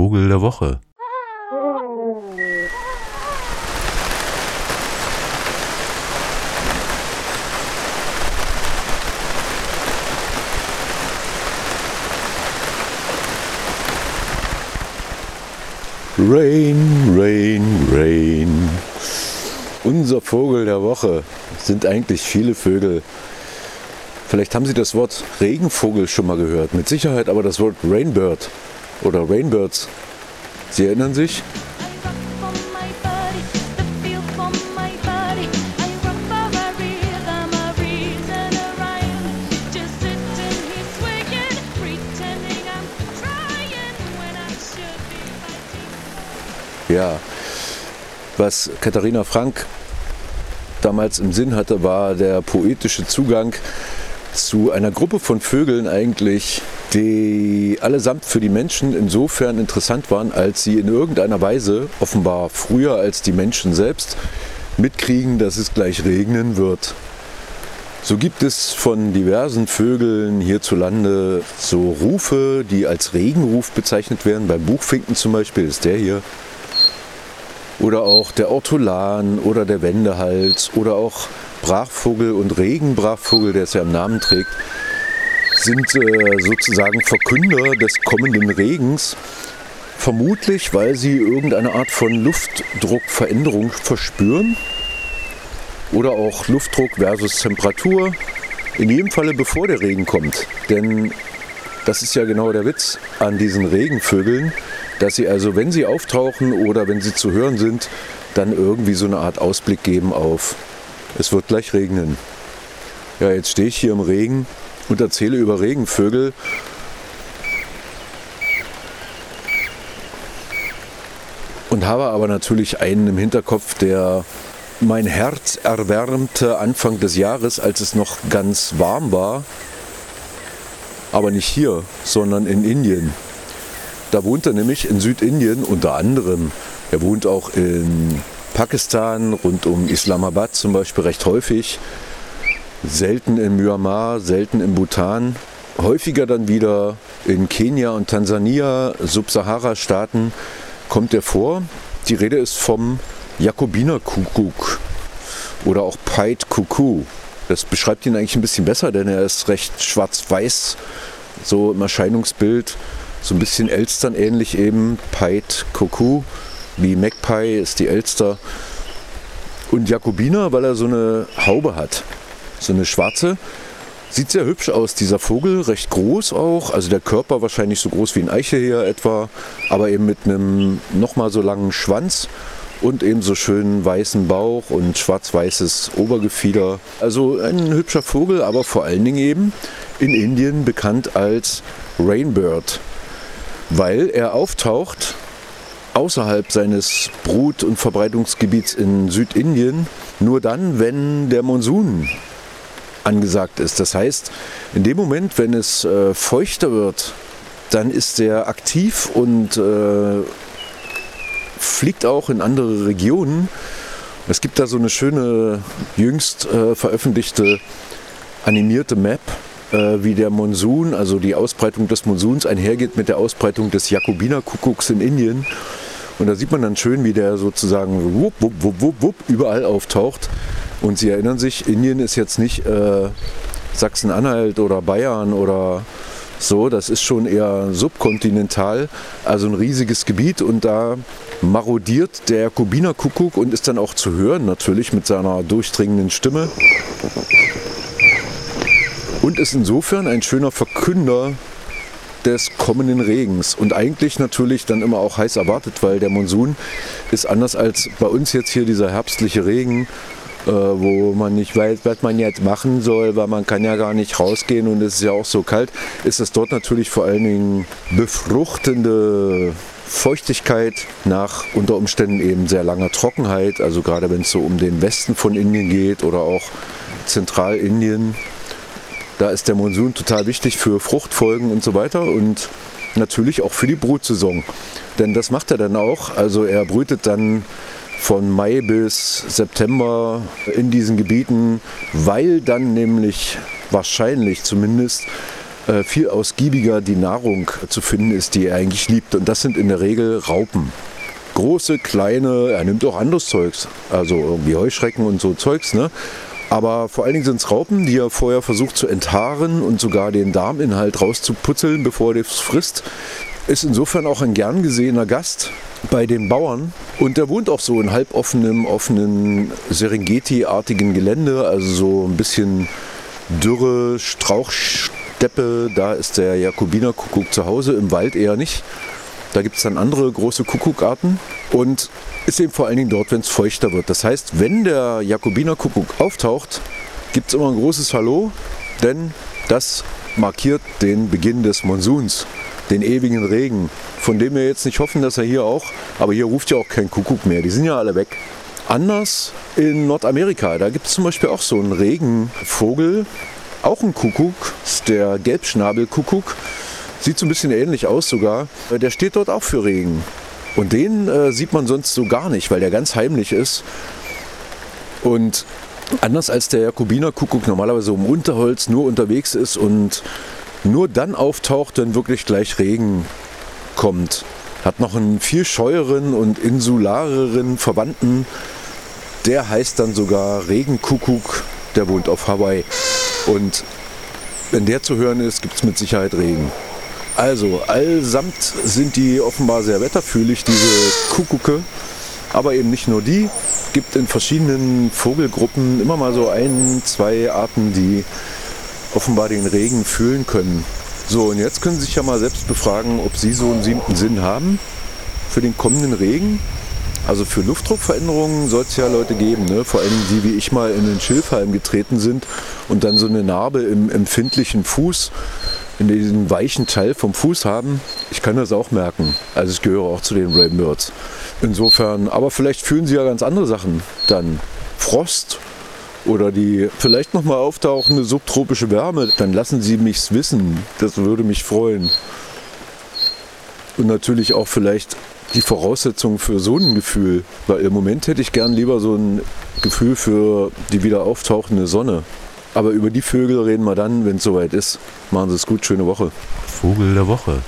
Vogel der Woche. Rain, Rain, Rain. Unser Vogel der Woche sind eigentlich viele Vögel. Vielleicht haben Sie das Wort Regenvogel schon mal gehört. Mit Sicherheit aber das Wort Rainbird oder Rainbirds. Sie erinnern sich? Ja, was Katharina Frank damals im Sinn hatte, war der poetische Zugang zu einer Gruppe von Vögeln eigentlich, die allesamt für die Menschen insofern interessant waren, als sie in irgendeiner Weise, offenbar früher als die Menschen selbst, mitkriegen, dass es gleich regnen wird. So gibt es von diversen Vögeln hierzulande so Rufe, die als Regenruf bezeichnet werden. Beim Buchfinken zum Beispiel ist der hier. Oder auch der Ortolan oder der Wendehals oder auch Brachvogel und Regenbrachvogel, der es ja im Namen trägt, sind äh, sozusagen Verkünder des kommenden Regens. Vermutlich, weil sie irgendeine Art von Luftdruckveränderung verspüren oder auch Luftdruck versus Temperatur. In jedem Falle bevor der Regen kommt. Denn das ist ja genau der Witz an diesen Regenvögeln, dass sie also, wenn sie auftauchen oder wenn sie zu hören sind, dann irgendwie so eine Art Ausblick geben auf es wird gleich regnen. Ja, jetzt stehe ich hier im Regen und erzähle über Regenvögel. Und habe aber natürlich einen im Hinterkopf, der mein Herz erwärmte Anfang des Jahres, als es noch ganz warm war. Aber nicht hier, sondern in Indien. Da wohnt er nämlich in Südindien unter anderem. Er wohnt auch in Pakistan, rund um Islamabad zum Beispiel recht häufig. Selten in Myanmar, selten in Bhutan. Häufiger dann wieder in Kenia und Tansania, Subsahara-Staaten kommt er vor. Die Rede ist vom Jakobinerkuckuck oder auch Pied Cuckoo. Das beschreibt ihn eigentlich ein bisschen besser, denn er ist recht schwarz-weiß, so im Erscheinungsbild. So ein bisschen Elstern ähnlich eben, Pied Cuckoo wie Magpie ist die Elster. Und Jakobiner, weil er so eine Haube hat, so eine schwarze. Sieht sehr hübsch aus, dieser Vogel, recht groß auch. Also der Körper wahrscheinlich so groß wie ein Eicheheer etwa, aber eben mit einem nochmal so langen Schwanz und eben so schönen weißen Bauch und schwarz-weißes Obergefieder. Also ein hübscher Vogel, aber vor allen Dingen eben in Indien bekannt als Rainbird, weil er auftaucht außerhalb seines Brut- und Verbreitungsgebiets in Südindien nur dann, wenn der Monsun angesagt ist. Das heißt, in dem Moment, wenn es äh, feuchter wird, dann ist er aktiv und äh, fliegt auch in andere Regionen. Es gibt da so eine schöne, jüngst äh, veröffentlichte animierte Map, äh, wie der Monsun, also die Ausbreitung des Monsuns einhergeht mit der Ausbreitung des Jakobinerkuckucks in Indien. Und da sieht man dann schön, wie der sozusagen wupp, wupp, wupp, wupp, überall auftaucht. Und Sie erinnern sich, Indien ist jetzt nicht äh, Sachsen-Anhalt oder Bayern oder so, das ist schon eher subkontinental, also ein riesiges Gebiet. Und da marodiert der Kubinerkuckuck und ist dann auch zu hören natürlich mit seiner durchdringenden Stimme. Und ist insofern ein schöner Verkünder des kommenden Regens. Und eigentlich natürlich dann immer auch heiß erwartet, weil der Monsun ist anders als bei uns jetzt hier dieser herbstliche Regen, äh, wo man nicht weiß, was man jetzt machen soll, weil man kann ja gar nicht rausgehen und es ist ja auch so kalt, ist es dort natürlich vor allen Dingen befruchtende Feuchtigkeit nach unter Umständen eben sehr langer Trockenheit, also gerade wenn es so um den Westen von Indien geht oder auch Zentralindien, da ist der Monsun total wichtig für Fruchtfolgen und so weiter und natürlich auch für die Brutsaison. Denn das macht er dann auch. Also er brütet dann von Mai bis September in diesen Gebieten, weil dann nämlich wahrscheinlich zumindest äh, viel ausgiebiger die Nahrung zu finden ist, die er eigentlich liebt. Und das sind in der Regel Raupen. Große, kleine, er nimmt auch anderes Zeugs, also irgendwie Heuschrecken und so Zeugs, ne? Aber vor allen Dingen sind es Raupen, die er vorher versucht zu enthaaren und sogar den Darminhalt rauszuputzeln, bevor er das frisst. Ist insofern auch ein gern gesehener Gast bei den Bauern. Und der wohnt auch so in halboffenem, offenen Serengeti-artigen Gelände, also so ein bisschen dürre Strauchsteppe. Da ist der Jakobinerkuckuck zu Hause, im Wald eher nicht. Da gibt es dann andere große Kuckuckarten und ist eben vor allen Dingen dort, wenn es feuchter wird. Das heißt, wenn der Jakobinerkuckuck auftaucht, gibt es immer ein großes Hallo, denn das markiert den Beginn des Monsuns, den ewigen Regen, von dem wir jetzt nicht hoffen, dass er hier auch, aber hier ruft ja auch kein Kuckuck mehr, die sind ja alle weg. Anders in Nordamerika, da gibt es zum Beispiel auch so einen Regenvogel, auch ein Kuckuck, der Gelbschnabelkuckuck. Sieht so ein bisschen ähnlich aus sogar. Der steht dort auch für Regen. Und den äh, sieht man sonst so gar nicht, weil der ganz heimlich ist. Und anders als der Jakobinerkuckuck normalerweise um Unterholz nur unterwegs ist und nur dann auftaucht, wenn wirklich gleich Regen kommt. Hat noch einen viel scheueren und insulareren Verwandten. Der heißt dann sogar Regenkuckuck. Der wohnt auf Hawaii. Und wenn der zu hören ist, gibt es mit Sicherheit Regen. Also, allsamt sind die offenbar sehr wetterfühlig, diese Kuckucke. Aber eben nicht nur die. Gibt in verschiedenen Vogelgruppen immer mal so ein, zwei Arten, die offenbar den Regen fühlen können. So, und jetzt können Sie sich ja mal selbst befragen, ob Sie so einen siebten Sinn haben für den kommenden Regen. Also für Luftdruckveränderungen soll es ja Leute geben, ne? vor allem die wie ich mal in den Schilfhalm getreten sind und dann so eine Narbe im empfindlichen Fuß in diesem weichen Teil vom Fuß haben. Ich kann das auch merken. Also ich gehöre auch zu den Rainbirds. Insofern, aber vielleicht fühlen sie ja ganz andere Sachen dann. Frost oder die vielleicht nochmal auftauchende subtropische Wärme, dann lassen Sie mich's wissen. Das würde mich freuen. Und natürlich auch vielleicht die Voraussetzungen für so ein Gefühl. Weil im Moment hätte ich gern lieber so ein Gefühl für die wieder auftauchende Sonne. Aber über die Vögel reden wir dann, wenn es soweit ist. Machen Sie es gut, schöne Woche. Vogel der Woche.